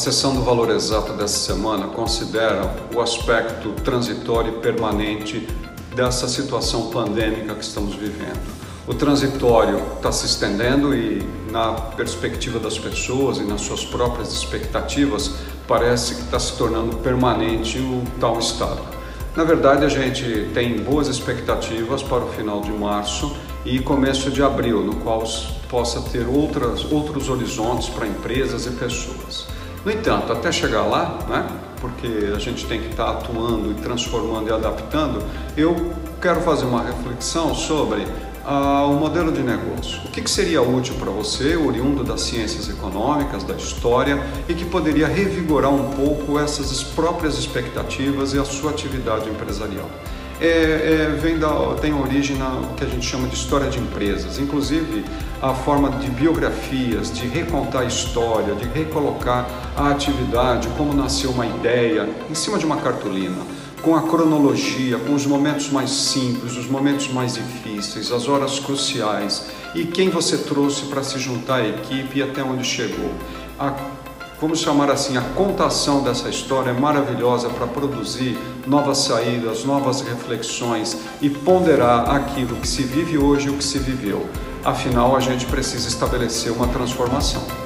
sessão do valor exato dessa semana considera o aspecto transitório e permanente dessa situação pandêmica que estamos vivendo. O transitório está se estendendo e, na perspectiva das pessoas e nas suas próprias expectativas, parece que está se tornando permanente o tal estado. Na verdade, a gente tem boas expectativas para o final de março e começo de abril, no qual possa ter outras, outros horizontes para empresas e pessoas. No entanto, até chegar lá, né, porque a gente tem que estar tá atuando e transformando e adaptando, eu quero fazer uma reflexão sobre ah, o modelo de negócio. O que, seria útil para você, oriundo das ciências econômicas, da história, e que poderia revigorar um pouco essas próprias expectativas e a sua atividade empresarial? é, é, vem da, tem origem na que a gente chama de história de empresas, inclusive a forma de biografias, de recontar a história, de recolocar a atividade, como nasceu uma ideia, em cima de uma cartolina, com a cronologia, com os momentos mais simples, os momentos mais difíceis, as horas cruciais e quem você trouxe para se juntar à equipe e até onde chegou. A vamos chamar assim, a contação dessa história é maravilhosa para produzir novas saídas, novas reflexões e ponderar aquilo que se vive hoje e o que se viveu. Afinal, a gente precisa estabelecer uma transformação.